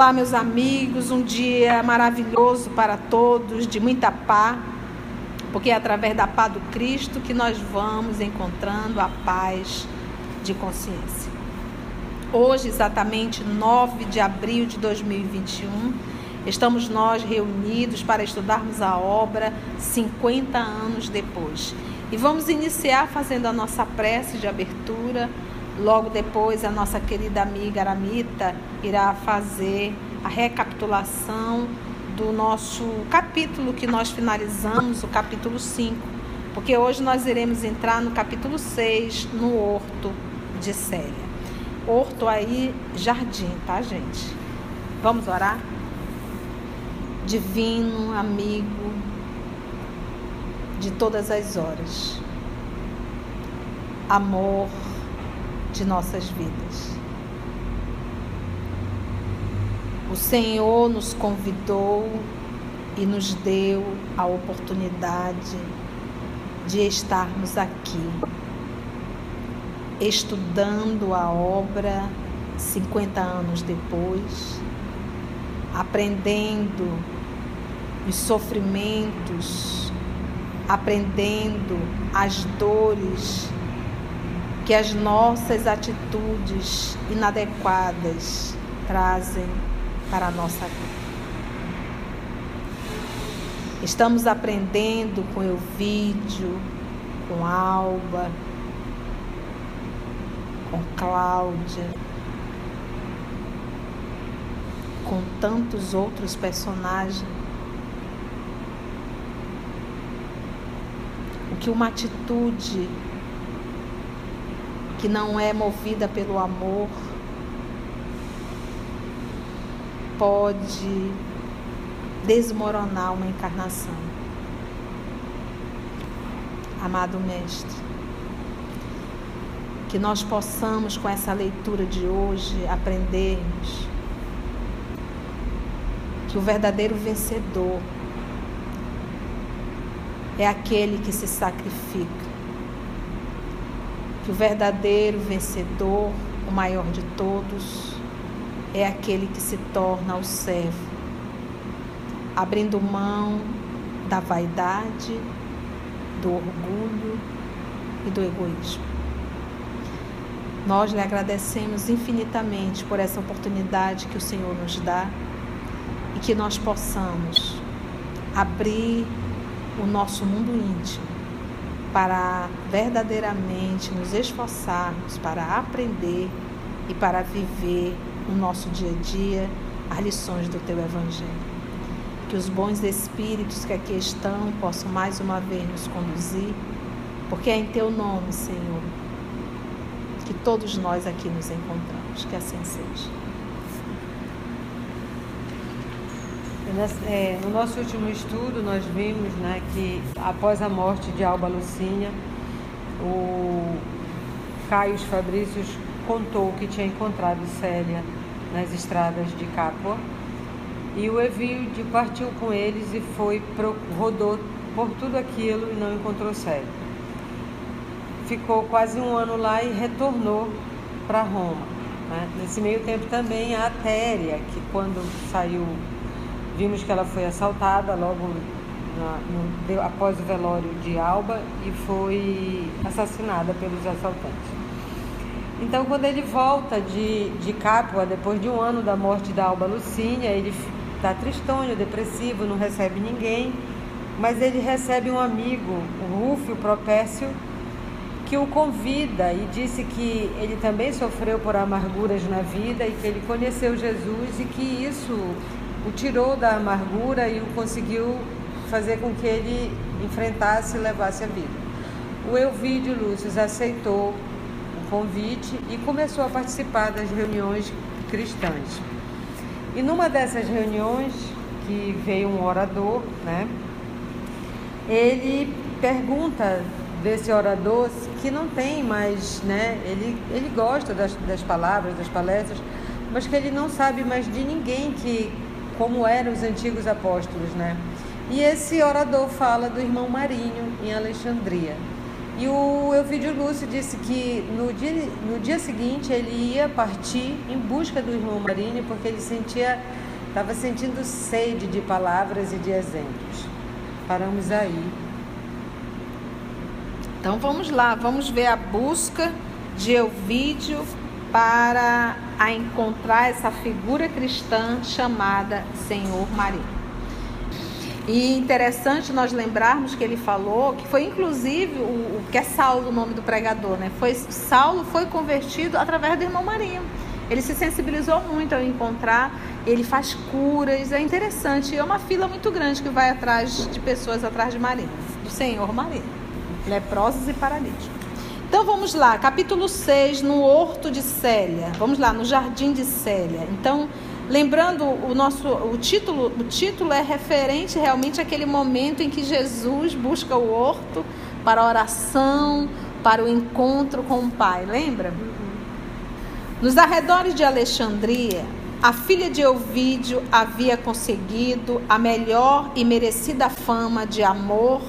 Olá, meus amigos, um dia maravilhoso para todos, de muita paz, porque é através da paz do Cristo que nós vamos encontrando a paz de consciência. Hoje, exatamente 9 de abril de 2021, estamos nós reunidos para estudarmos a obra 50 anos depois. E vamos iniciar fazendo a nossa prece de abertura Logo depois, a nossa querida amiga Aramita irá fazer a recapitulação do nosso capítulo que nós finalizamos, o capítulo 5, porque hoje nós iremos entrar no capítulo 6, no Horto de Célia. Horto aí, jardim, tá, gente? Vamos orar? Divino, amigo de todas as horas, amor, de nossas vidas. O Senhor nos convidou e nos deu a oportunidade de estarmos aqui, estudando a obra 50 anos depois, aprendendo os sofrimentos, aprendendo as dores que as nossas atitudes inadequadas trazem para a nossa vida. Estamos aprendendo com o vídeo, com Alba, com Cláudia, com tantos outros personagens. O que uma atitude que não é movida pelo amor, pode desmoronar uma encarnação. Amado Mestre, que nós possamos, com essa leitura de hoje, aprendermos que o verdadeiro vencedor é aquele que se sacrifica que o verdadeiro vencedor, o maior de todos, é aquele que se torna o servo, abrindo mão da vaidade, do orgulho e do egoísmo. Nós lhe agradecemos infinitamente por essa oportunidade que o Senhor nos dá e que nós possamos abrir o nosso mundo íntimo para verdadeiramente nos esforçarmos para aprender e para viver no nosso dia a dia as lições do teu Evangelho. Que os bons espíritos que aqui estão possam mais uma vez nos conduzir, porque é em teu nome, Senhor, que todos nós aqui nos encontramos. Que assim seja. É, no nosso último estudo, nós vimos né, que após a morte de Alba Lucinha, o Caio Fabrícios contou que tinha encontrado Célia nas estradas de Capua e o Evilde partiu com eles e foi rodou por tudo aquilo e não encontrou Célia. Ficou quase um ano lá e retornou para Roma. Né? Nesse meio tempo também a Atéria, que quando saiu Vimos que ela foi assaltada logo na, no, após o velório de Alba e foi assassinada pelos assaltantes. Então, quando ele volta de, de Capua, depois de um ano da morte da Alba Lucínia, ele está tristonho, depressivo, não recebe ninguém, mas ele recebe um amigo, o Rúfio Propécio, que o convida e disse que ele também sofreu por amarguras na vida e que ele conheceu Jesus e que isso o tirou da amargura e o conseguiu fazer com que ele enfrentasse e levasse a vida. O Elvídio Lúcio aceitou o convite e começou a participar das reuniões cristãs. E numa dessas reuniões, que veio um orador, né? Ele pergunta desse orador que não tem mais, né? Ele, ele gosta das, das palavras, das palestras, mas que ele não sabe mais de ninguém que como eram os antigos apóstolos, né? E esse orador fala do irmão Marinho em Alexandria. E o Elvídio Lúcio disse que no dia, no dia seguinte ele ia partir em busca do irmão Marini porque ele sentia, estava sentindo sede de palavras e de exemplos. Paramos aí. Então vamos lá, vamos ver a busca de Elvídio para a encontrar essa figura cristã chamada Senhor Maria. E interessante nós lembrarmos que ele falou que foi inclusive o, o que é Saulo o nome do pregador, né? Foi Saulo foi convertido através do irmão Marinho. Ele se sensibilizou muito ao encontrar, ele faz curas, é interessante. É uma fila muito grande que vai atrás de pessoas atrás de Marinho, do Senhor Marinho, leprosos e paralíticos. Então vamos lá, capítulo 6, no horto de Célia. Vamos lá, no jardim de Célia. Então, Lembrando o nosso o título, o título é referente realmente àquele momento em que Jesus busca o horto para a oração, para o encontro com o Pai, lembra? Nos arredores de Alexandria, a filha de Ovídio havia conseguido a melhor e merecida fama de amor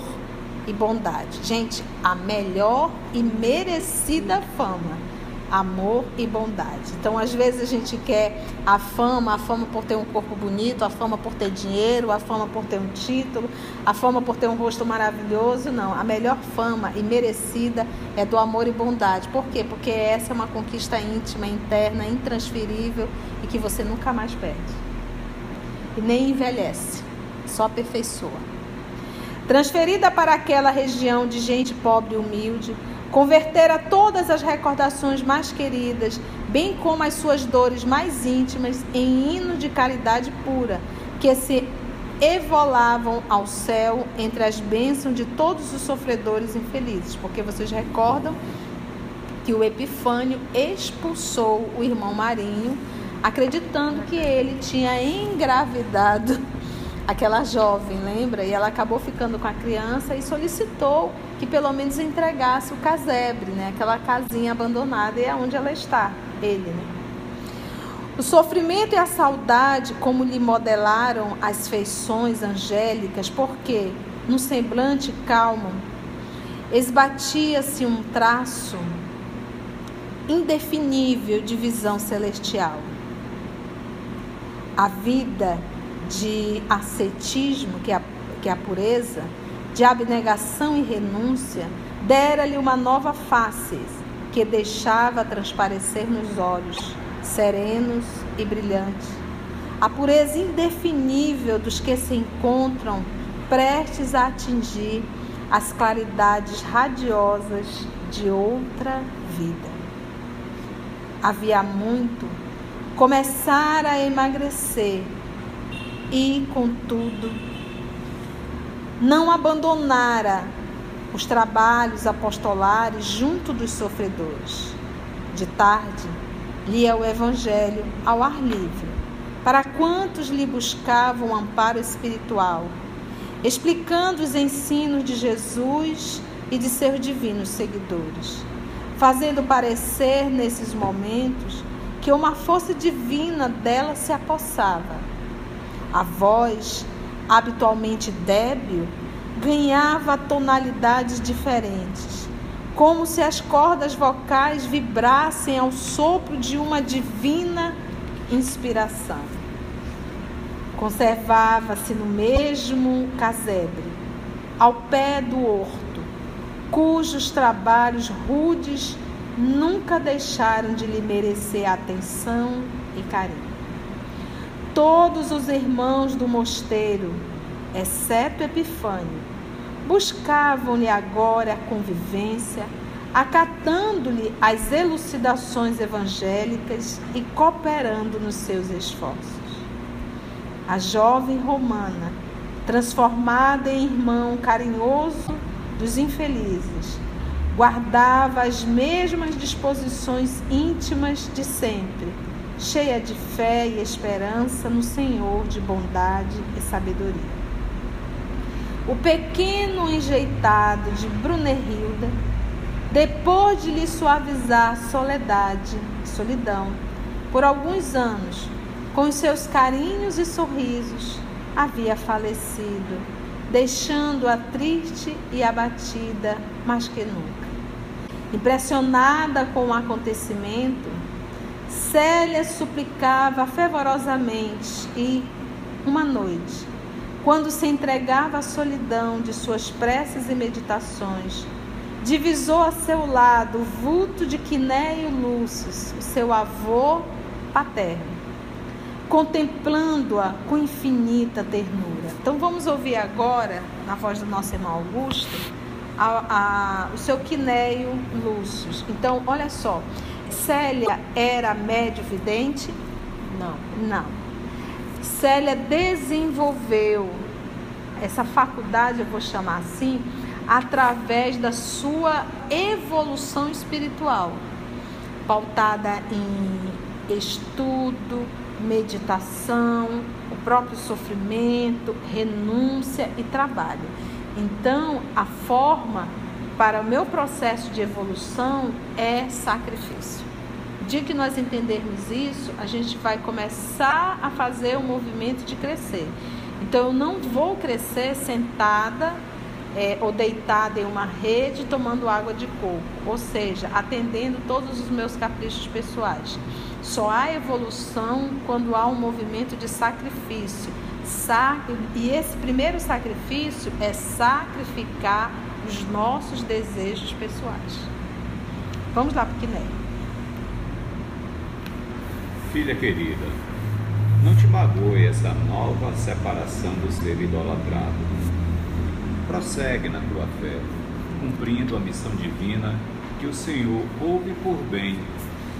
e bondade. Gente, a melhor e merecida fama amor e bondade. Então, às vezes a gente quer a fama, a fama por ter um corpo bonito, a fama por ter dinheiro, a fama por ter um título, a fama por ter um rosto maravilhoso. Não, a melhor fama e merecida é do amor e bondade. Por quê? Porque essa é uma conquista íntima, interna, intransferível e que você nunca mais perde. E nem envelhece, só aperfeiçoa. Transferida para aquela região de gente pobre e humilde, Convertera todas as recordações mais queridas, bem como as suas dores mais íntimas, em hino de caridade pura, que se evolavam ao céu entre as bênçãos de todos os sofredores infelizes. Porque vocês recordam que o Epifânio expulsou o irmão Marinho, acreditando que ele tinha engravidado aquela jovem, lembra? E ela acabou ficando com a criança e solicitou que pelo menos entregasse o casebre, né? Aquela casinha abandonada e é onde ela está, ele, né? O sofrimento e a saudade, como lhe modelaram as feições angélicas, porque no semblante calmo esbatia-se um traço indefinível de visão celestial. A vida de ascetismo, que é a, que é a pureza, de abnegação e renúncia, dera-lhe uma nova face que deixava transparecer nos olhos, serenos e brilhantes. A pureza indefinível dos que se encontram prestes a atingir as claridades radiosas de outra vida. Havia muito começar a emagrecer e, contudo, não abandonara os trabalhos apostolares junto dos sofredores. De tarde, lia o Evangelho ao ar livre, para quantos lhe buscavam amparo espiritual, explicando os ensinos de Jesus e de seus divinos seguidores, fazendo parecer nesses momentos que uma força divina dela se apossava a voz, habitualmente débil, ganhava tonalidades diferentes, como se as cordas vocais vibrassem ao sopro de uma divina inspiração. Conservava-se no mesmo casebre, ao pé do horto, cujos trabalhos rudes nunca deixaram de lhe merecer atenção e carinho. Todos os irmãos do mosteiro, exceto Epifânio, buscavam-lhe agora a convivência, acatando-lhe as elucidações evangélicas e cooperando nos seus esforços. A jovem romana, transformada em irmão carinhoso dos infelizes, guardava as mesmas disposições íntimas de sempre cheia de fé e esperança no Senhor de bondade e sabedoria. O pequeno enjeitado de Brunehilda, depois de lhe suavizar soledade solidão por alguns anos, com os seus carinhos e sorrisos, havia falecido, deixando-a triste e abatida mais que nunca. Impressionada com o acontecimento, Célia suplicava fervorosamente e, uma noite, quando se entregava à solidão de suas preces e meditações, divisou a seu lado o vulto de Quinéio Lúcio, o seu avô paterno, contemplando-a com infinita ternura. Então vamos ouvir agora, na voz do nosso irmão Augusto, a, a, o seu Quinéio Lúcio. Então, olha só, Célia era médio vidente? Não. Não. Célia desenvolveu essa faculdade, eu vou chamar assim, através da sua evolução espiritual, pautada em estudo, meditação, o próprio sofrimento, renúncia e trabalho. Então, a forma para o meu processo de evolução é sacrifício. O dia que nós entendermos isso, a gente vai começar a fazer o movimento de crescer. Então, eu não vou crescer sentada é, ou deitada em uma rede tomando água de coco, ou seja, atendendo todos os meus caprichos pessoais. Só há evolução quando há um movimento de sacrifício. E esse primeiro sacrifício é sacrificar os nossos desejos pessoais. Vamos lá para o Quiné. Filha querida, não te magoe essa nova separação do ser idolatrado. Prossegue na tua fé, cumprindo a missão divina que o Senhor ouve por bem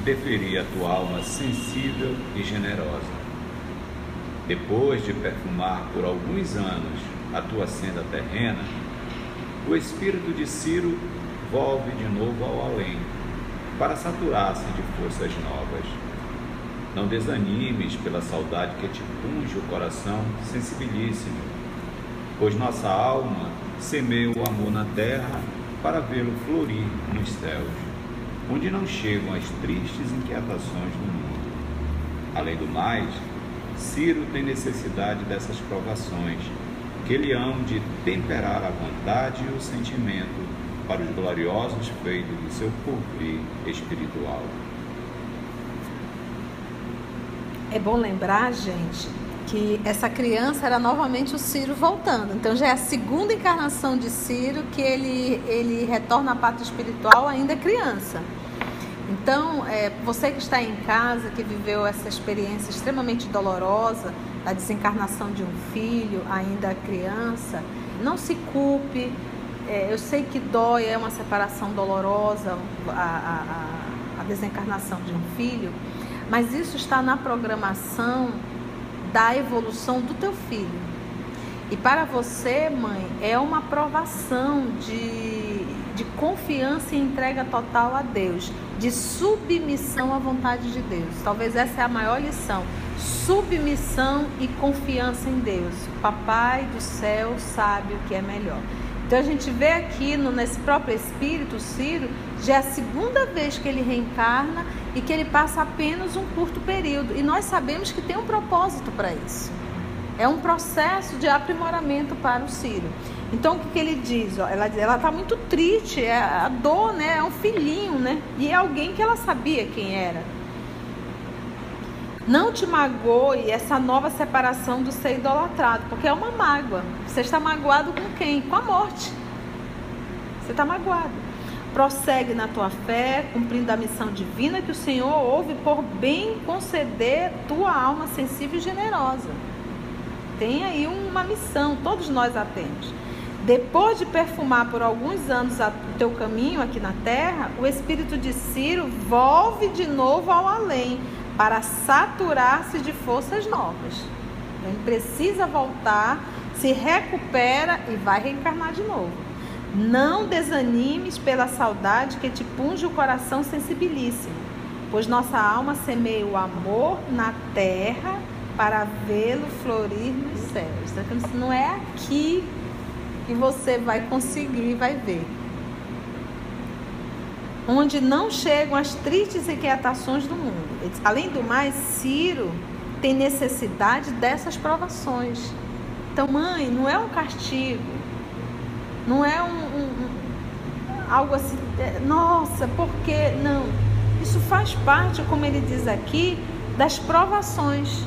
deferir a tua alma sensível e generosa. Depois de perfumar por alguns anos a tua senda terrena, o espírito de Ciro volve de novo ao além, para saturar-se de forças novas. Não desanimes pela saudade que te punge o coração sensibilíssimo, pois nossa alma semeia o amor na terra para vê-lo florir nos céus onde não chegam as tristes inquietações do mundo. Além do mais, Ciro tem necessidade dessas provações, ele hão de temperar a vontade e o sentimento para os gloriosos feitos do seu porvir espiritual. É bom lembrar, gente, que essa criança era novamente o Ciro voltando. Então já é a segunda encarnação de Ciro que ele, ele retorna à pátria espiritual ainda criança. Então, é, você que está em casa, que viveu essa experiência extremamente dolorosa da desencarnação de um filho, ainda criança, não se culpe. É, eu sei que dói, é uma separação dolorosa a, a, a desencarnação de um filho, mas isso está na programação da evolução do teu filho. E para você, mãe, é uma aprovação de, de confiança e entrega total a Deus de submissão à vontade de Deus. Talvez essa é a maior lição. Submissão e confiança em Deus. O Papai do céu sabe o que é melhor. Então a gente vê aqui no, nesse próprio espírito, Ciro, já é a segunda vez que ele reencarna e que ele passa apenas um curto período. E nós sabemos que tem um propósito para isso. É um processo de aprimoramento para o Ciro. Então o que, que ele diz? Ó, ela ela está muito triste, é a dor, né? É um filhinho, né? E é alguém que ela sabia quem era. Não te magoe essa nova separação do ser idolatrado, porque é uma mágoa. Você está magoado com quem? Com a morte. Você está magoado. Prossegue na tua fé, cumprindo a missão divina que o Senhor ouve por bem conceder tua alma sensível e generosa. Tem aí uma missão, todos nós a temos. Depois de perfumar por alguns anos o teu caminho aqui na terra, o espírito de Ciro volve de novo ao além para saturar-se de forças novas. Ele precisa voltar, se recupera e vai reencarnar de novo. Não desanimes pela saudade que te punge o coração sensibilíssimo, pois nossa alma semeia o amor na terra para vê-lo florir nos céus. Então, não é aqui que você vai conseguir vai ver. Onde não chegam as tristes inquietações do mundo. Além do mais, Ciro tem necessidade dessas provações. Então, mãe, não é um castigo, não é um, um, um algo assim, é, nossa, por que não? Isso faz parte, como ele diz aqui, das provações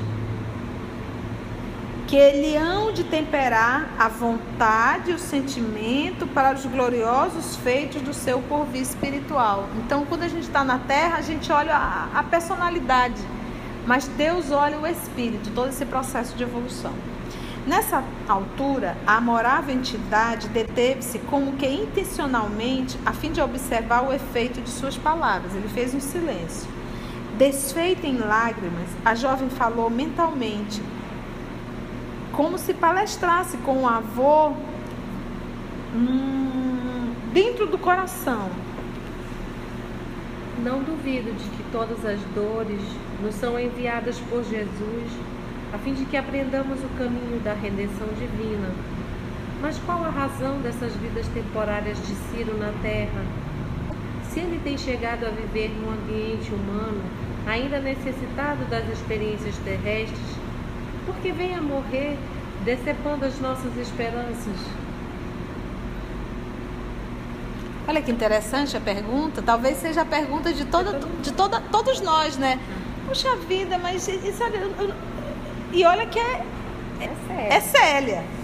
que ele hão de temperar a vontade e o sentimento para os gloriosos feitos do seu porvir espiritual. Então, quando a gente está na terra, a gente olha a, a personalidade, mas Deus olha o espírito, todo esse processo de evolução. Nessa altura, a amorável entidade deteve-se como que intencionalmente a fim de observar o efeito de suas palavras. Ele fez um silêncio. Desfeita em lágrimas, a jovem falou mentalmente, como se palestrasse com o avô hum, dentro do coração. Não duvido de que todas as dores nos são enviadas por Jesus a fim de que aprendamos o caminho da redenção divina. Mas qual a razão dessas vidas temporárias de Ciro na Terra? Se ele tem chegado a viver num ambiente humano, ainda necessitado das experiências terrestres, porque vem a morrer decepando as nossas esperanças. Olha que interessante a pergunta. Talvez seja a pergunta de, toda, de toda, todos nós, né? Puxa vida, mas isso, e olha que é, é, é Célia. É,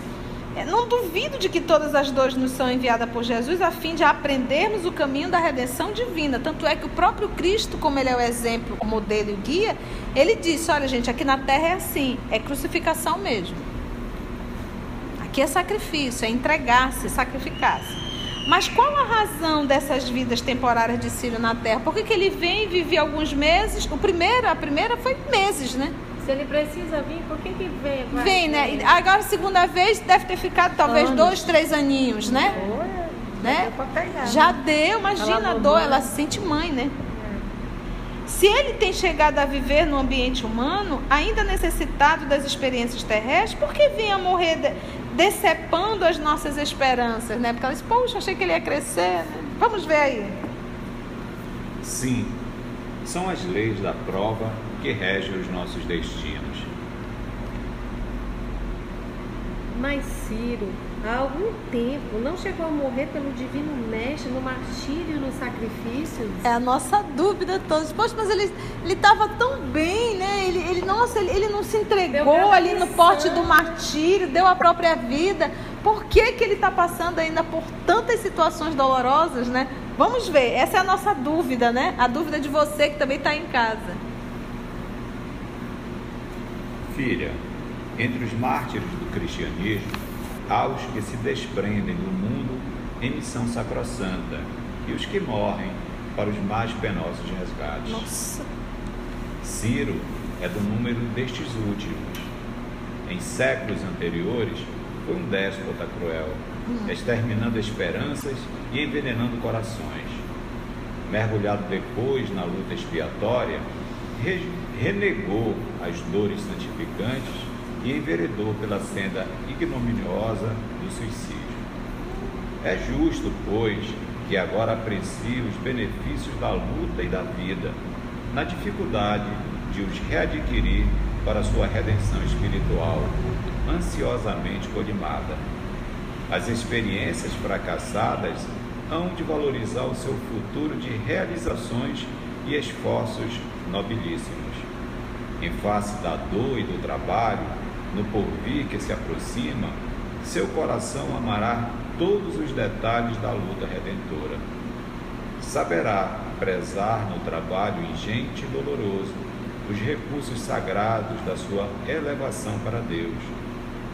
não duvido de que todas as dores nos são enviadas por Jesus a fim de aprendermos o caminho da redenção divina. Tanto é que o próprio Cristo, como ele é o exemplo, o modelo e o guia, ele disse: Olha, gente, aqui na terra é assim, é crucificação mesmo. Aqui é sacrifício, é entregar-se, sacrificar-se. Mas qual a razão dessas vidas temporárias de Círio na terra? Por que, que ele vem e vive alguns meses? O primeiro, a primeira foi meses, né? Se ele precisa vir, por que, que vem? Vai vem, né? Agora, a segunda vez, deve ter ficado talvez Anos. dois, três aninhos, né? Né? Pegar, já né? deu, imagina ela a dor, ela se sente mãe, né? É. Se ele tem chegado a viver no ambiente humano, ainda necessitado das experiências terrestres, por que vinha morrer de, decepando as nossas esperanças, né? Porque ela disse, poxa, achei que ele ia crescer. Né? Vamos ver aí. Sim, são as leis da prova que rege os nossos destinos. Mas Ciro, há algum tempo, não chegou a morrer pelo divino mestre no martírio e no sacrifício? É a nossa dúvida todos. Poxa, mas ele estava tão bem, né? Ele, ele, nossa, ele, ele não se entregou ali no porte do martírio, deu a própria vida. Por que, que ele está passando ainda por tantas situações dolorosas, né? Vamos ver, essa é a nossa dúvida, né? A dúvida de você que também está em casa. Filha, entre os mártires do cristianismo, há os que se desprendem do mundo em missão sacrossanta e os que morrem para os mais penosos resgates. Nossa. Ciro é do número destes últimos. Em séculos anteriores, foi um déspota cruel, hum. exterminando esperanças e envenenando corações. Mergulhado depois na luta expiatória, renegou as dores santificantes e enveredou pela senda ignominiosa do suicídio. É justo, pois, que agora aprecie os benefícios da luta e da vida, na dificuldade de os readquirir para sua redenção espiritual, ansiosamente colimada. As experiências fracassadas hão de valorizar o seu futuro de realizações e esforços nobilíssimos. Em face da dor e do trabalho, no porvir que se aproxima, seu coração amará todos os detalhes da luta redentora. Saberá prezar no trabalho ingente e doloroso os recursos sagrados da sua elevação para Deus,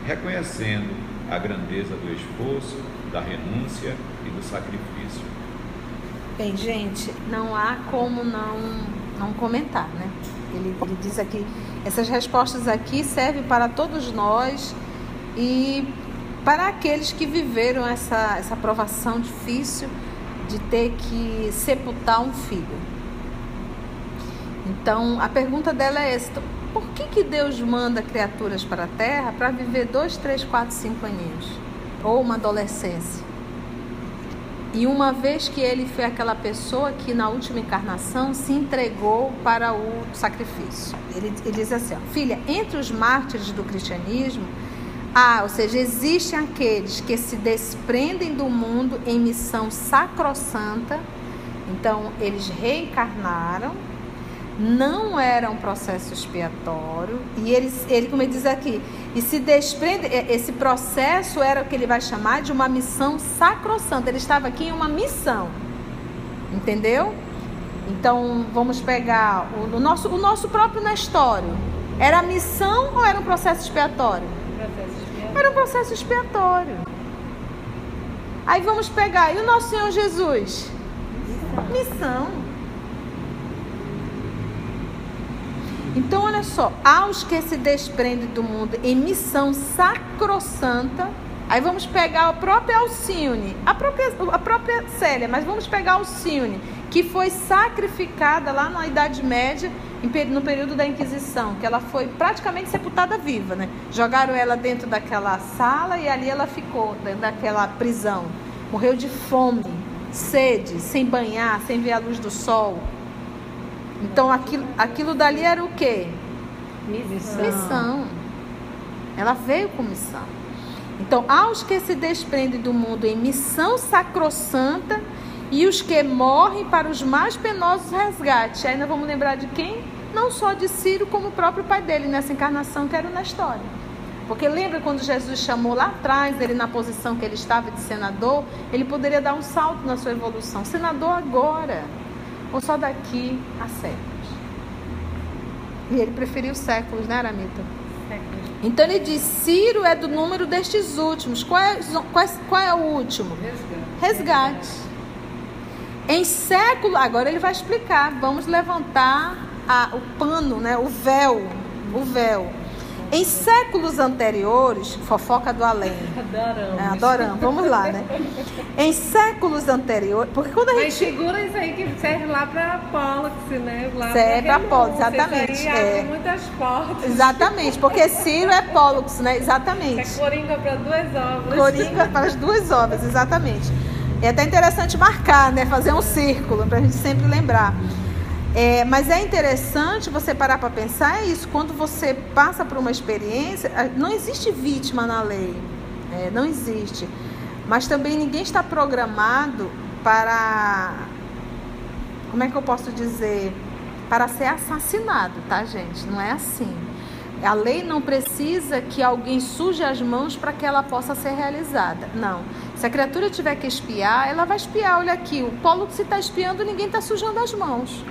reconhecendo a grandeza do esforço, da renúncia e do sacrifício. Bem, gente, não há como não, não comentar, né? Ele, ele diz aqui: essas respostas aqui servem para todos nós e para aqueles que viveram essa, essa provação difícil de ter que sepultar um filho. Então, a pergunta dela é essa: por que, que Deus manda criaturas para a Terra para viver dois, três, quatro, cinco aninhos? Ou uma adolescência? E uma vez que ele foi aquela pessoa que na última encarnação se entregou para o sacrifício. Ele, ele diz assim: ó, filha, entre os mártires do cristianismo, Ah, ou seja, existem aqueles que se desprendem do mundo em missão sacrossanta. Então, eles reencarnaram, não era um processo expiatório, e eles, ele, como ele diz aqui, e se desprende, esse processo era o que ele vai chamar de uma missão sacrossanta. Ele estava aqui em uma missão, entendeu? Então, vamos pegar o, o nosso, o nosso próprio Nestório. Era missão ou era um processo expiatório? Era um processo expiatório. Aí vamos pegar, e o nosso Senhor Jesus? Missão. Então, olha só, aos que se desprendem do mundo em missão sacrossanta, aí vamos pegar a própria Alcione, a própria, a própria Célia, mas vamos pegar Alcione, que foi sacrificada lá na Idade Média no período da Inquisição, que ela foi praticamente sepultada viva, né? Jogaram ela dentro daquela sala e ali ela ficou, dentro daquela prisão. Morreu de fome, sede, sem banhar, sem ver a luz do sol. Então aquilo, aquilo dali era o quê? Missão. Missão. Ela veio com missão. Então, aos que se desprendem do mundo em missão sacrossanta, e os que morrem para os mais penosos resgates. Ainda vamos lembrar de quem? Não só de Ciro, como o próprio pai dele nessa encarnação que era na história. Porque lembra quando Jesus chamou lá atrás, ele na posição que ele estava de senador, ele poderia dar um salto na sua evolução. Senador agora, ou só daqui a séculos. E ele preferiu séculos, né, Aramita? Séculos. Então ele diz: Ciro é do número destes últimos. Qual é, qual, qual é o último? Resgate. Em século, agora ele vai explicar. Vamos levantar a, o pano, né? O véu, o véu. Em séculos anteriores, fofoca do além. Adoramos. É, adoramos. Vamos lá, né? Em séculos anteriores, porque quando a Mas gente segura isso aí que serve lá para Pollux, né? Lá Serve renúncia. Pollux, exatamente, Isso aí é. abre muitas portas. Exatamente, porque Ciro é Pollux, né? É Exatamente. coringa para duas obras. Coringa para as duas obras, exatamente. É até interessante marcar, né? Fazer um círculo para a gente sempre lembrar. É, mas é interessante você parar para pensar é isso. Quando você passa por uma experiência, não existe vítima na lei, é, não existe. Mas também ninguém está programado para, como é que eu posso dizer, para ser assassinado, tá, gente? Não é assim. A lei não precisa que alguém suje as mãos para que ela possa ser realizada. Não. Se a criatura tiver que espiar, ela vai espiar. Olha aqui, o polo que se está espiando, ninguém está sujando as mãos.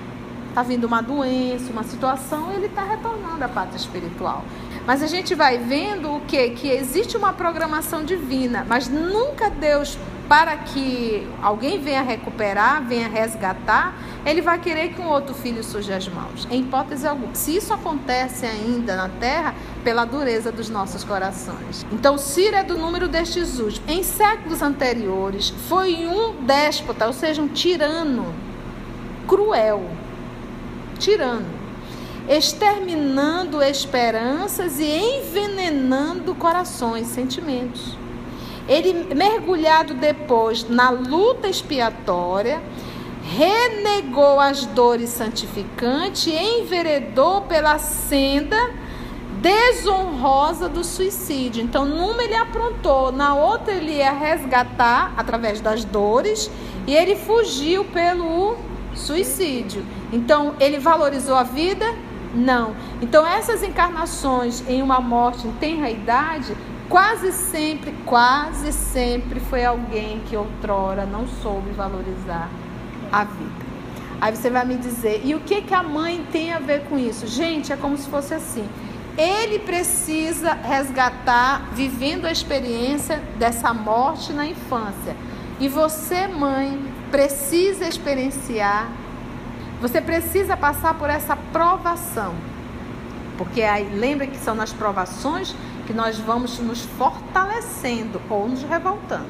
Está vindo uma doença, uma situação, ele está retornando à pátria espiritual. Mas a gente vai vendo o quê? Que existe uma programação divina, mas nunca Deus, para que alguém venha recuperar, venha resgatar, ele vai querer que um outro filho suje as mãos. Em hipótese alguma. Se isso acontece ainda na terra, pela dureza dos nossos corações. Então, Ciro é do número destes últimos. Em séculos anteriores, foi um déspota, ou seja, um tirano cruel tirano, exterminando esperanças e envenenando corações, sentimentos. Ele, mergulhado depois na luta expiatória, renegou as dores santificantes e enveredou pela senda desonrosa do suicídio. Então, numa ele aprontou, na outra ele ia resgatar através das dores e ele fugiu pelo suicídio. Então, ele valorizou a vida? Não. Então, essas encarnações em uma morte em tenra idade, quase sempre, quase sempre foi alguém que outrora não soube valorizar a vida. Aí você vai me dizer, e o que, que a mãe tem a ver com isso? Gente, é como se fosse assim. Ele precisa resgatar, vivendo a experiência dessa morte na infância. E você, mãe, precisa experienciar, você precisa passar por essa provação. Porque aí, lembra que são nas provações que nós vamos nos fortalecendo ou nos revoltando.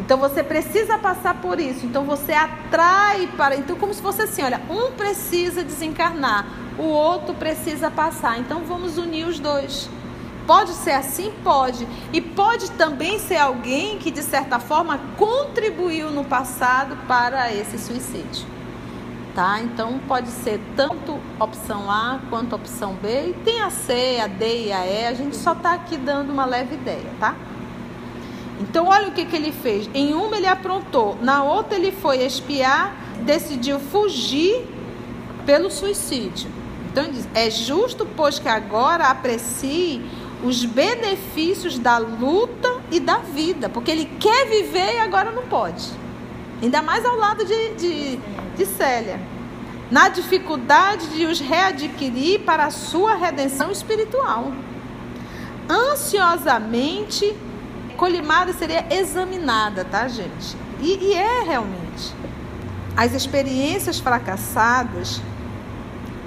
Então você precisa passar por isso. Então você atrai para. Então, como se fosse assim: olha, um precisa desencarnar, o outro precisa passar. Então vamos unir os dois. Pode ser assim? Pode. E pode também ser alguém que, de certa forma, contribuiu no passado para esse suicídio. Tá? Então pode ser tanto opção A quanto opção B. E tem a C, a D e a E. A gente só está aqui dando uma leve ideia, tá? Então olha o que, que ele fez. Em uma ele aprontou, na outra ele foi espiar, decidiu fugir pelo suicídio. Então ele diz, é justo, pois que agora aprecie os benefícios da luta e da vida, porque ele quer viver e agora não pode. Ainda mais ao lado de, de, de Célia. Na dificuldade de os readquirir para a sua redenção espiritual. Ansiosamente, colimada seria examinada, tá, gente? E, e é realmente. As experiências fracassadas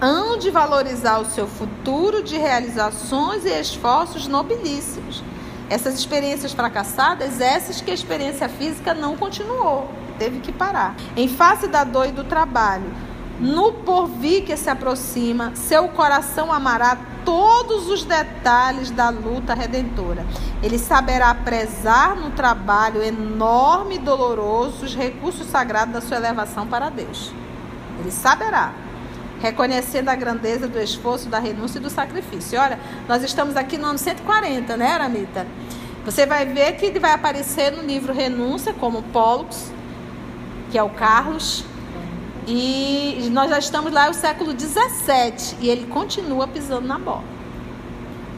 hão de valorizar o seu futuro de realizações e esforços nobilíssimos. Essas experiências fracassadas, essas que a experiência física não continuou, teve que parar. Em face da dor e do trabalho, no porvir que se aproxima, seu coração amará todos os detalhes da luta redentora. Ele saberá prezar no trabalho enorme e doloroso os recursos sagrados da sua elevação para Deus. Ele saberá reconhecendo a grandeza do esforço, da renúncia e do sacrifício. Olha, nós estamos aqui no ano 140, né, Aramita? Você vai ver que ele vai aparecer no livro Renúncia, como Pollux, que é o Carlos, e nós já estamos lá no século 17 e ele continua pisando na bola.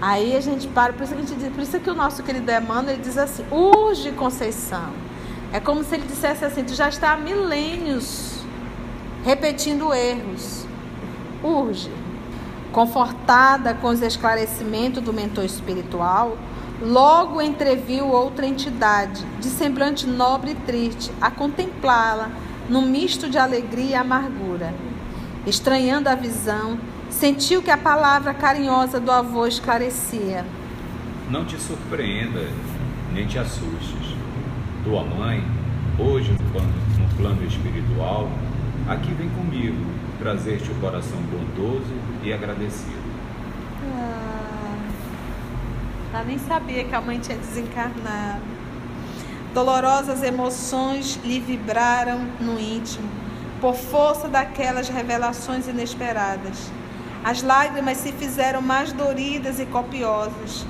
Aí a gente para, por isso que, a gente diz, por isso que o nosso querido Emmanuel ele diz assim: urge Conceição. É como se ele dissesse assim: tu já está há milênios repetindo erros urge. Confortada com os esclarecimentos do mentor espiritual, logo entreviu outra entidade, de semblante nobre e triste, a contemplá-la num misto de alegria e amargura. Estranhando a visão, sentiu que a palavra carinhosa do avô esclarecia. Não te surpreenda, nem te assustes. Tua mãe, hoje no plano, no plano espiritual, aqui vem comigo trazer-te o coração bondoso e agradecido. Ah, ela nem sabia que a mãe tinha desencarnado. Dolorosas emoções lhe vibraram no íntimo, por força daquelas revelações inesperadas. As lágrimas se fizeram mais doridas e copiosas.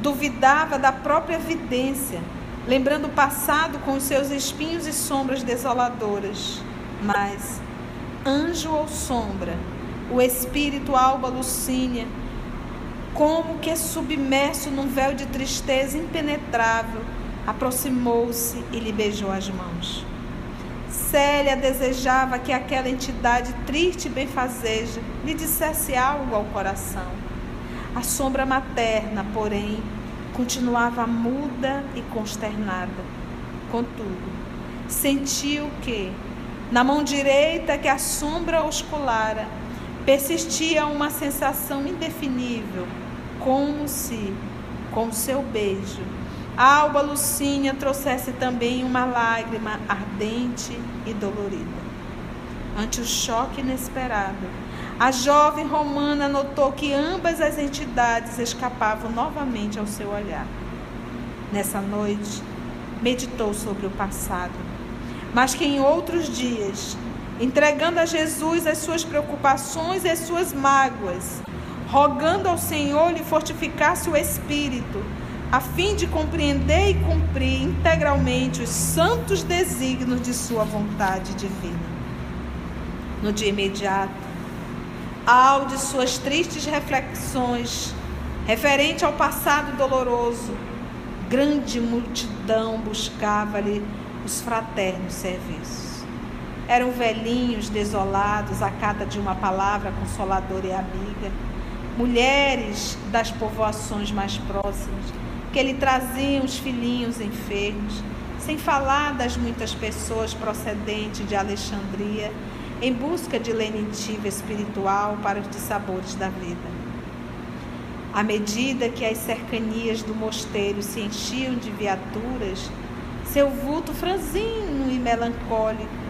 Duvidava da própria vidência, lembrando o passado com os seus espinhos e sombras desoladoras. Mas anjo ou sombra, o espírito Alba Lucínia, como que submerso num véu de tristeza impenetrável, aproximou-se e lhe beijou as mãos. Célia desejava que aquela entidade triste e benfazeja lhe dissesse algo ao coração. A sombra materna, porém, continuava muda e consternada. Contudo, sentiu que, na mão direita que a sombra osculara, persistia uma sensação indefinível, como se, com seu beijo, a alba Lucínia trouxesse também uma lágrima ardente e dolorida. Ante o choque inesperado, a jovem romana notou que ambas as entidades escapavam novamente ao seu olhar. Nessa noite, meditou sobre o passado mas que em outros dias, entregando a Jesus as suas preocupações e as suas mágoas, rogando ao Senhor lhe fortificasse o espírito, a fim de compreender e cumprir integralmente os santos desígnios de sua vontade divina. No dia imediato, ao de suas tristes reflexões referente ao passado doloroso, grande multidão buscava-lhe os fraternos serviços. Eram velhinhos desolados à cata de uma palavra consoladora e amiga, mulheres das povoações mais próximas, que lhe traziam os filhinhos enfermos, sem falar das muitas pessoas procedentes de Alexandria em busca de lenitiva espiritual para os dissabores da vida. À medida que as cercanias do mosteiro se enchiam de viaturas, seu vulto franzino e melancólico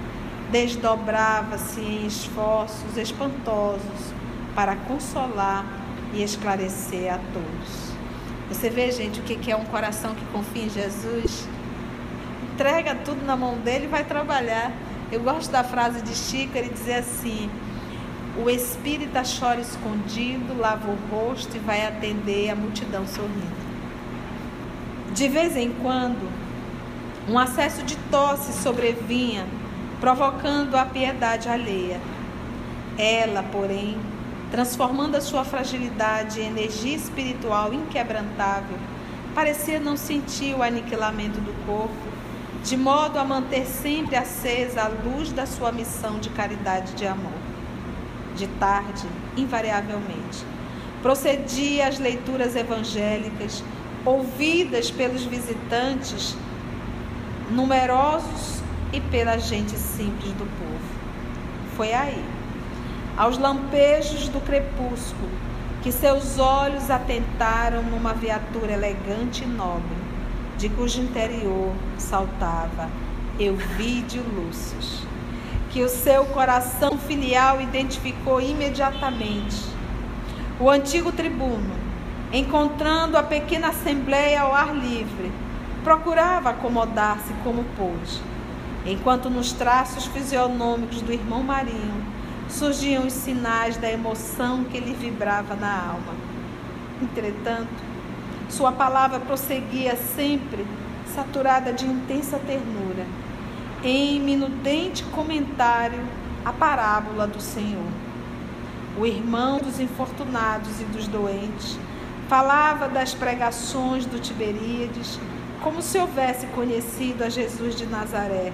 desdobrava-se em esforços espantosos para consolar e esclarecer a todos. Você vê, gente, o que é um coração que confia em Jesus? Entrega tudo na mão dele e vai trabalhar. Eu gosto da frase de Chico, ele dizer assim: o espírita chora escondido, lava o rosto e vai atender a multidão sorrindo. De vez em quando, um acesso de tosse sobrevinha, provocando a piedade alheia. Ela, porém, transformando a sua fragilidade em energia espiritual inquebrantável, parecia não sentir o aniquilamento do corpo, de modo a manter sempre acesa a luz da sua missão de caridade e de amor. De tarde, invariavelmente, procedia às leituras evangélicas, ouvidas pelos visitantes numerosos e pela gente simples do povo. Foi aí, aos lampejos do crepúsculo, que seus olhos atentaram numa viatura elegante e nobre, de cujo interior saltava Euvídio Lúcius, que o seu coração filial identificou imediatamente. O antigo tribuno, encontrando a pequena assembleia ao ar livre, procurava acomodar-se como pôde, enquanto nos traços fisionômicos do irmão Marinho surgiam os sinais da emoção que lhe vibrava na alma. Entretanto, sua palavra prosseguia sempre saturada de intensa ternura, em minudente comentário à parábola do Senhor. O irmão dos infortunados e dos doentes falava das pregações do Tiberíades como se houvesse conhecido a Jesus de Nazaré.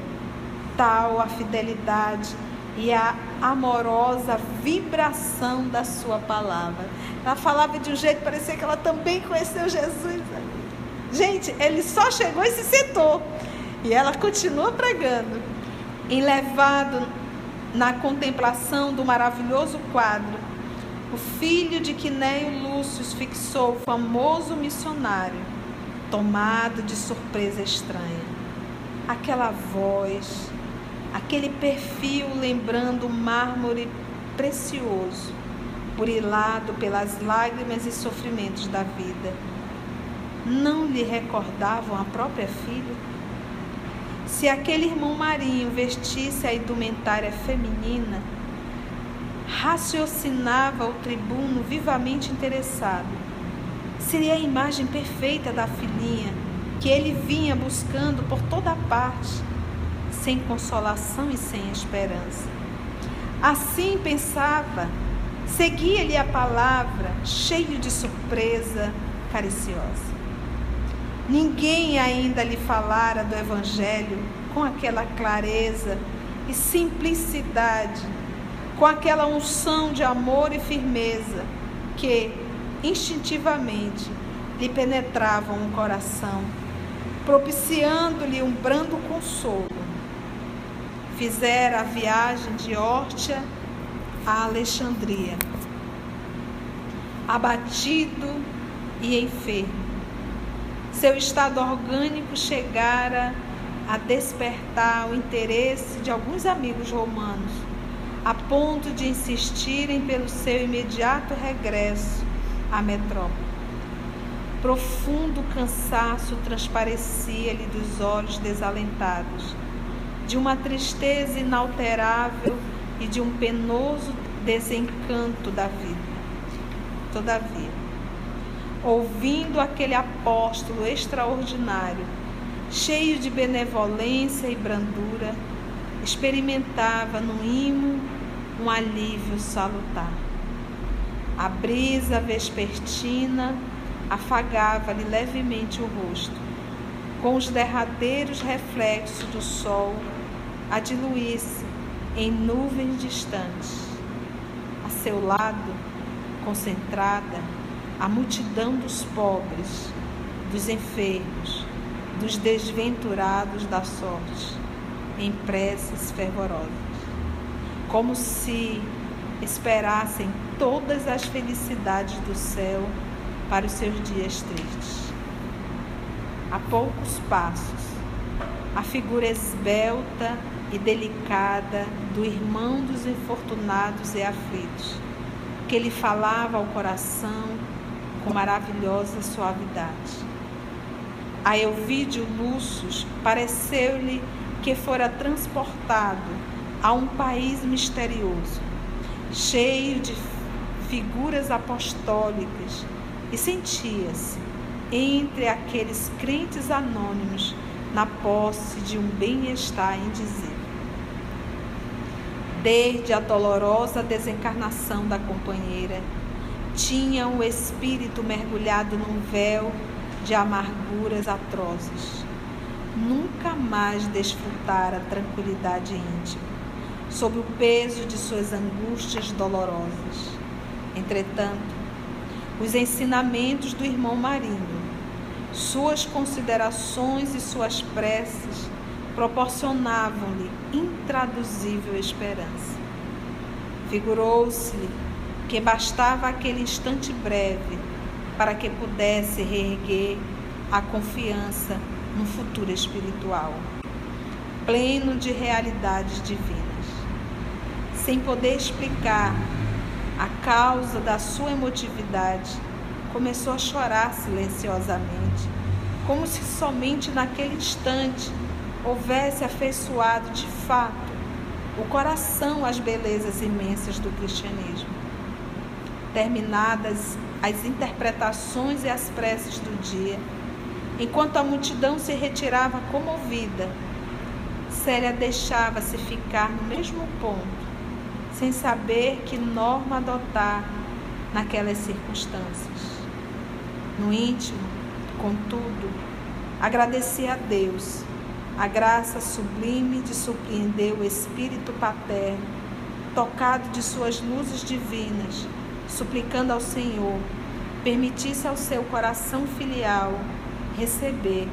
Tal a fidelidade e a amorosa vibração da sua palavra. Ela falava de um jeito que parecia que ela também conheceu Jesus. Gente, ele só chegou e se sentou. E ela continua pregando. Enlevado na contemplação do maravilhoso quadro, o filho de Quinéio Lúcio fixou o famoso missionário tomado de surpresa estranha. Aquela voz, aquele perfil lembrando mármore precioso, burilado pelas lágrimas e sofrimentos da vida. Não lhe recordavam a própria filha? Se aquele irmão marinho vestisse a indumentária feminina, raciocinava o tribuno vivamente interessado seria a imagem perfeita da filhinha que ele vinha buscando por toda parte, sem consolação e sem esperança. Assim pensava, seguia-lhe a palavra, cheio de surpresa cariciosa. Ninguém ainda lhe falara do Evangelho com aquela clareza e simplicidade, com aquela unção de amor e firmeza que, instintivamente lhe penetravam o coração, propiciando-lhe um brando consolo. Fizera a viagem de Órtia a Alexandria, abatido e enfermo. Seu estado orgânico chegara a despertar o interesse de alguns amigos romanos, a ponto de insistirem pelo seu imediato regresso à metrópole. Profundo cansaço transparecia-lhe dos olhos desalentados, de uma tristeza inalterável e de um penoso desencanto da vida. Todavia, ouvindo aquele apóstolo extraordinário, cheio de benevolência e brandura, experimentava no imo um alívio salutar. A brisa vespertina afagava-lhe levemente o rosto, com os derradeiros reflexos do sol a diluir-se em nuvens distantes. A seu lado, concentrada, a multidão dos pobres, dos enfermos, dos desventurados da sorte, em preces fervorosas, como se esperassem todas as felicidades do céu para os seus dias tristes. A poucos passos, a figura esbelta e delicada do irmão dos infortunados e aflitos, que lhe falava ao coração com maravilhosa suavidade. A Elvídio Lúcius pareceu-lhe que fora transportado a um país misterioso, cheio de figuras apostólicas, e sentia-se entre aqueles crentes anônimos na posse de um bem-estar indizível. Desde a dolorosa desencarnação da companheira, tinha o espírito mergulhado num véu de amarguras atrozes. Nunca mais desfrutara tranquilidade íntima, sob o peso de suas angústias dolorosas. Entretanto, os ensinamentos do irmão Marinho, suas considerações e suas preces proporcionavam-lhe intraduzível esperança. Figurou-se-lhe que bastava aquele instante breve para que pudesse reerguer a confiança no futuro espiritual, pleno de realidades divinas. Sem poder explicar a causa da sua emotividade, começou a chorar silenciosamente, como se somente naquele instante houvesse afeiçoado de fato o coração às belezas imensas do cristianismo. Terminadas as interpretações e as preces do dia, enquanto a multidão se retirava comovida, Célia deixava-se ficar no mesmo ponto, sem saber que norma adotar naquelas circunstâncias. No íntimo, contudo, agradecia a Deus a graça sublime de surpreender o Espírito paterno, tocado de suas luzes divinas, suplicando ao Senhor, permitisse ao seu coração filial receber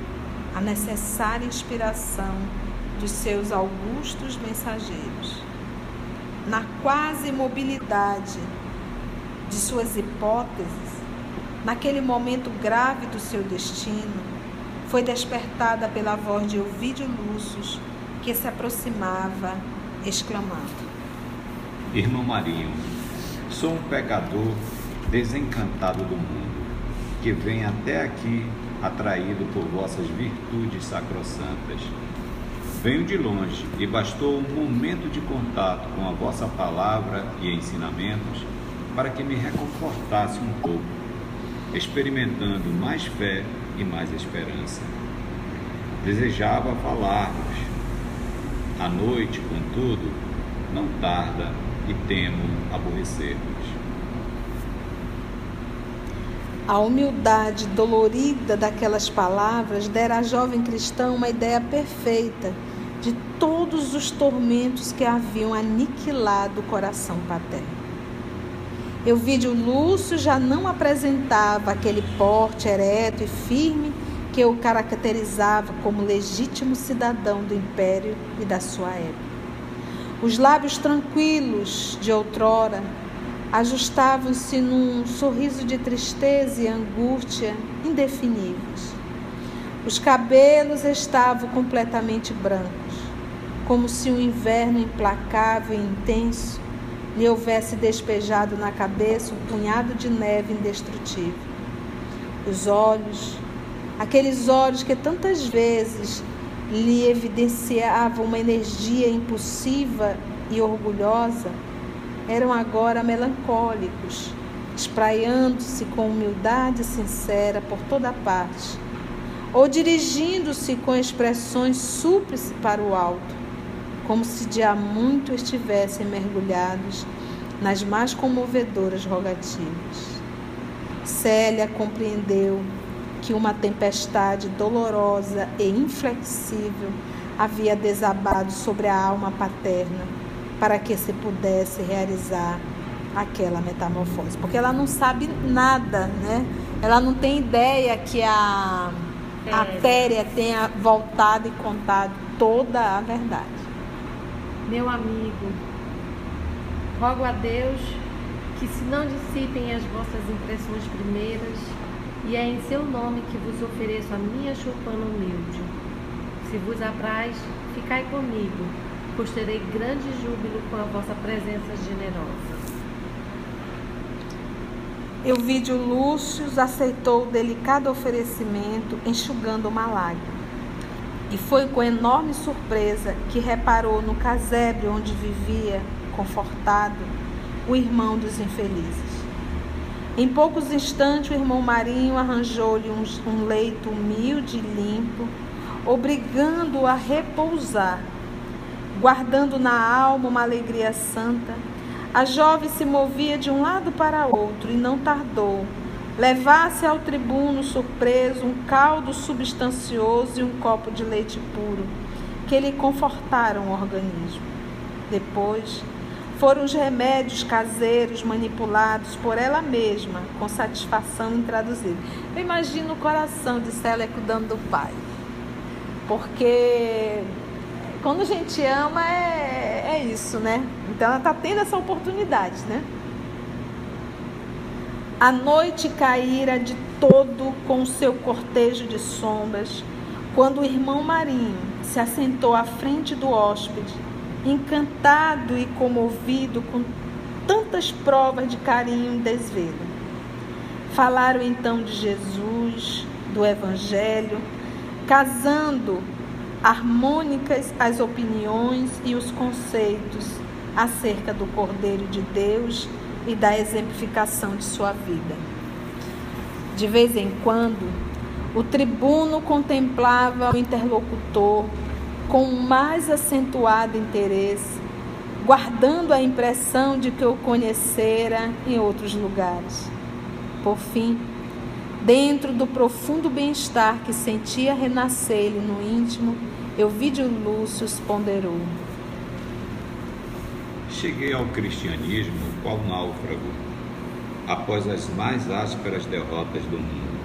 a necessária inspiração dos seus augustos mensageiros. Na quase mobilidade de suas hipóteses, naquele momento grave do seu destino, foi despertada pela voz de Ovídio Lúcius, que se aproximava, exclamando: Irmão Marinho, sou um pecador desencantado do mundo, que vem até aqui atraído por vossas virtudes sacrossantas. Venho de longe e bastou um momento de contato com a vossa palavra e ensinamentos para que me reconfortasse um pouco, experimentando mais fé e mais esperança. Desejava falar-vos. À noite, contudo, não tarda e temo aborrecer-vos. A humildade dolorida daquelas palavras dera à jovem cristã uma ideia perfeita de todos os tormentos que haviam aniquilado o coração paterno. Euvídio Lúcio já não apresentava aquele porte ereto e firme que o caracterizava como legítimo cidadão do império e da sua época. Os lábios tranquilos de outrora ajustavam-se num sorriso de tristeza e angústia indefiníveis. Os cabelos estavam completamente brancos, como se um inverno implacável e intenso lhe houvesse despejado na cabeça um punhado de neve indestrutível. Os olhos, aqueles olhos que tantas vezes lhe evidenciavam uma energia impulsiva e orgulhosa, eram agora melancólicos, espraiando-se com humildade sincera por toda parte, ou dirigindo-se com expressões súplice para o alto, como se de há muito estivessem mergulhados nas mais comovedoras rogativas. Célia compreendeu que uma tempestade dolorosa e inflexível havia desabado sobre a alma paterna para que se pudesse realizar aquela metamorfose. Porque ela não sabe nada, né? Ela não tem ideia que a é. Atéria tenha voltado e contado toda a verdade. Meu amigo, rogo a Deus que se não dissipem as vossas impressões primeiras, e é em seu nome que vos ofereço a minha chupana humilde. Se vos apraz, ficai comigo pois terei grande júbilo com a vossa presença generosa. E foi com enorme surpresa que reparou no casebre onde vivia, confortado, o irmão dos infelizes. Em poucos instantes, o irmão Marinho arranjou-lhe um, um leito humilde e limpo, obrigando-o a repousar, guardando na alma uma alegria santa. A jovem se movia de um lado para outro e não tardou. Levasse ao tribuno surpreso um caldo substancioso e um copo de leite puro, que lhe confortaram o organismo. Depois, foram os remédios caseiros manipulados por ela mesma, com satisfação intraduzível. Eu imagino o coração de Célia cuidando do pai. Porque quando a gente ama é, é isso, né? Então ela está tendo essa oportunidade, né? A noite caíra de todo com seu cortejo de sombras, quando o irmão Marinho se assentou à frente do hóspede encantado e comovido com tantas provas de carinho e desvelo. Falaram então de Jesus, do Evangelho, casando harmônicas as opiniões e os conceitos acerca do Cordeiro de Deus e da exemplificação de sua vida. De vez em quando, o tribuno contemplava o interlocutor com mais acentuado interesse, guardando a impressão de que o conhecera em outros lugares. Por fim, dentro do profundo bem-estar que sentia renascer-lhe no íntimo, Euvídio Lúcio ponderou. Cheguei ao cristianismo qual náufrago, após as mais ásperas derrotas do mundo.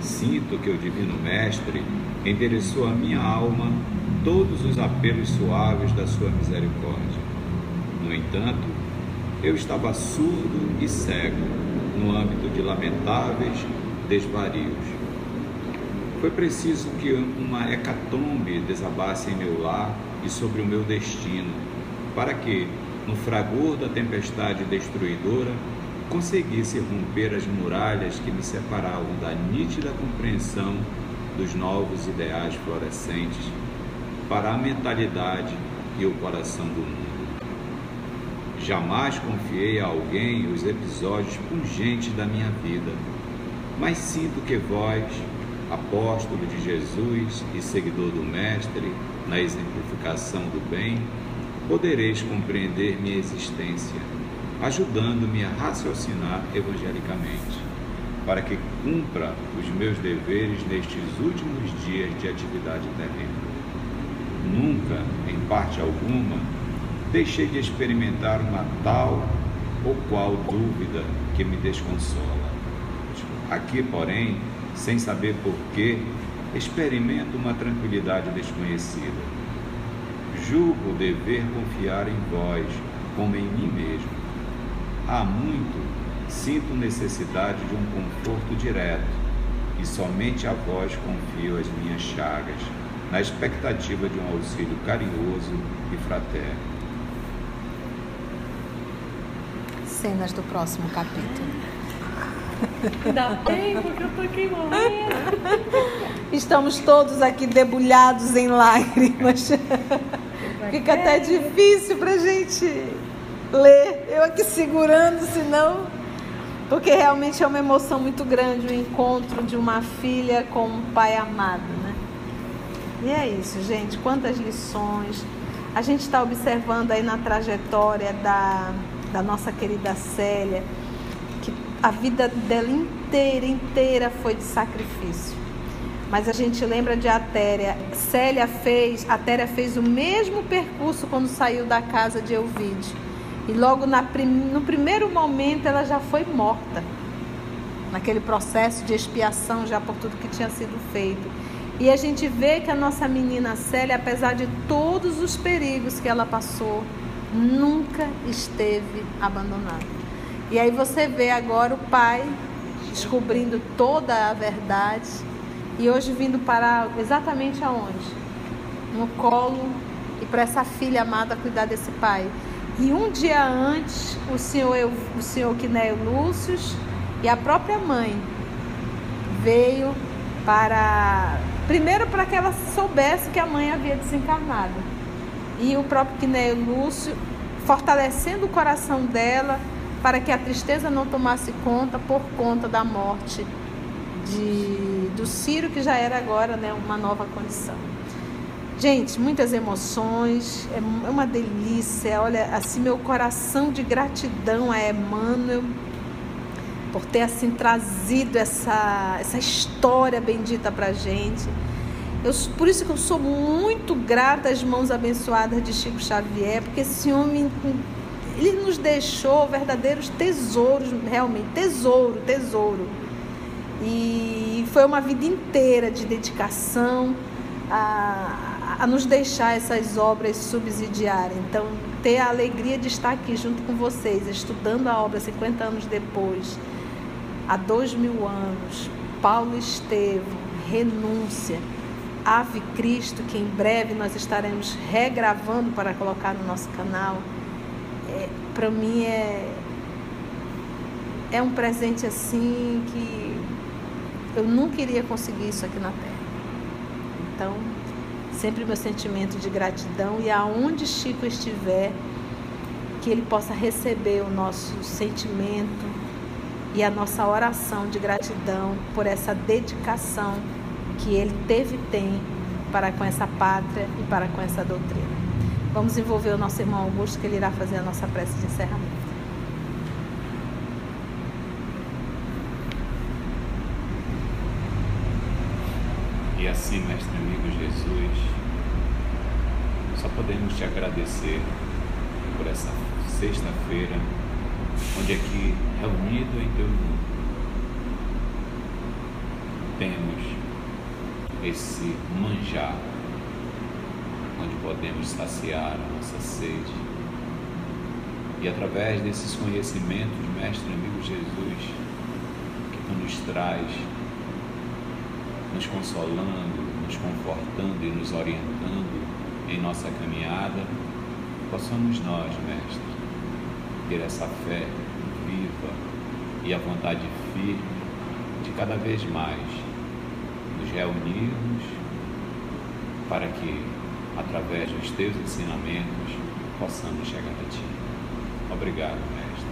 Sinto que o Divino Mestre endereçou à minha alma todos os apelos suaves da sua misericórdia. No entanto, eu estava surdo e cego no âmbito de lamentáveis desvarios. Foi preciso que uma hecatombe desabasse em meu lar e sobre o meu destino, para que, no fragor da tempestade destruidora, conseguisse romper as muralhas que me separavam da nítida compreensão dos novos ideais florescentes para a mentalidade e o coração do mundo. Jamais confiei a alguém os episódios pungentes da minha vida, mas sinto que vós, apóstolo de Jesus e seguidor do Mestre na exemplificação do bem, podereis compreender minha existência, ajudando-me a raciocinar evangelicamente para que cumpra os meus deveres nestes últimos dias de atividade terrena. Nunca, em parte alguma, deixei de experimentar uma tal ou qual dúvida que me desconsola. Aqui, porém, sem saber porquê, experimento uma tranquilidade desconhecida. Julgo dever confiar em vós como em mim mesmo. Há muito Sinto necessidade de um conforto direto e somente a vós confio as minhas chagas, na expectativa de um auxílio carinhoso e fraterno. Cenas do próximo capítulo. Ainda bem, porque eu tô aqui morrendo. Estamos todos aqui debulhados em lágrimas. Fica até difícil pra gente ler. Eu aqui segurando, senão porque realmente é uma emoção muito grande o encontro de uma filha com um pai amado, né? E é isso, gente. Quantas lições. A gente está observando aí na trajetória da, da nossa querida Célia, que a vida dela inteira, inteira foi de sacrifício. Mas a gente lembra de Atéria. Célia fez, Atéria fez o mesmo percurso quando saiu da casa de Elvide e logo na, no primeiro momento ela já foi morta, naquele processo de expiação já por tudo que tinha sido feito. E a gente vê que a nossa menina Célia, apesar de todos os perigos que ela passou, nunca esteve abandonada. E aí você vê agora o pai descobrindo toda a verdade e hoje vindo parar exatamente aonde? No colo e para essa filha amada cuidar desse pai. E um dia antes, o senhor, o senhor Quinéio Lúcio e a própria mãe veio para Primeiro, para que ela soubesse que a mãe havia desencarnado. E o próprio Quinéio Lúcio fortalecendo o coração dela para que a tristeza não tomasse conta por conta da morte de, do Ciro, que já era agora né, uma nova condição. Gente, muitas emoções, é, é uma delícia. Olha, assim, meu coração de gratidão a Emmanuel por ter assim trazido essa, essa história bendita para gente. Eu, por isso que eu sou muito grata às mãos abençoadas de Chico Xavier, porque esse homem ele nos deixou verdadeiros tesouros, realmente tesouro, tesouro. E foi uma vida inteira de dedicação a, a nos deixar essas obras subsidiarem. Então, ter a alegria de estar aqui junto com vocês, estudando a obra 50 anos depois, há dois mil anos, Paulo Estevam, renúncia Ave Cristo, que em breve nós estaremos regravando para colocar no nosso canal, é, para mim é, é um presente assim que eu nunca iria conseguir isso aqui na Terra. Então, sempre meu sentimento de gratidão e aonde Chico estiver, que ele possa receber o nosso sentimento e a nossa oração de gratidão por essa dedicação que ele teve e tem para com essa pátria e para com essa doutrina. Vamos envolver o nosso irmão Augusto, que ele irá fazer a nossa prece de encerramento. Assim, mestre amigo Jesus, só podemos te agradecer por essa sexta-feira, onde aqui, reunido em teu nome, temos esse manjar, onde podemos saciar a nossa sede. E através desses conhecimentos, Mestre amigo Jesus, que tu nos traz, nos consolando, nos confortando e nos orientando em nossa caminhada, possamos nós, Mestre, ter essa fé viva e a vontade firme de cada vez mais reunirmos para que, através dos teus ensinamentos, possamos chegar a Ti. Obrigado, Mestre,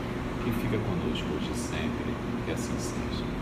que fica conosco hoje e sempre, que assim seja.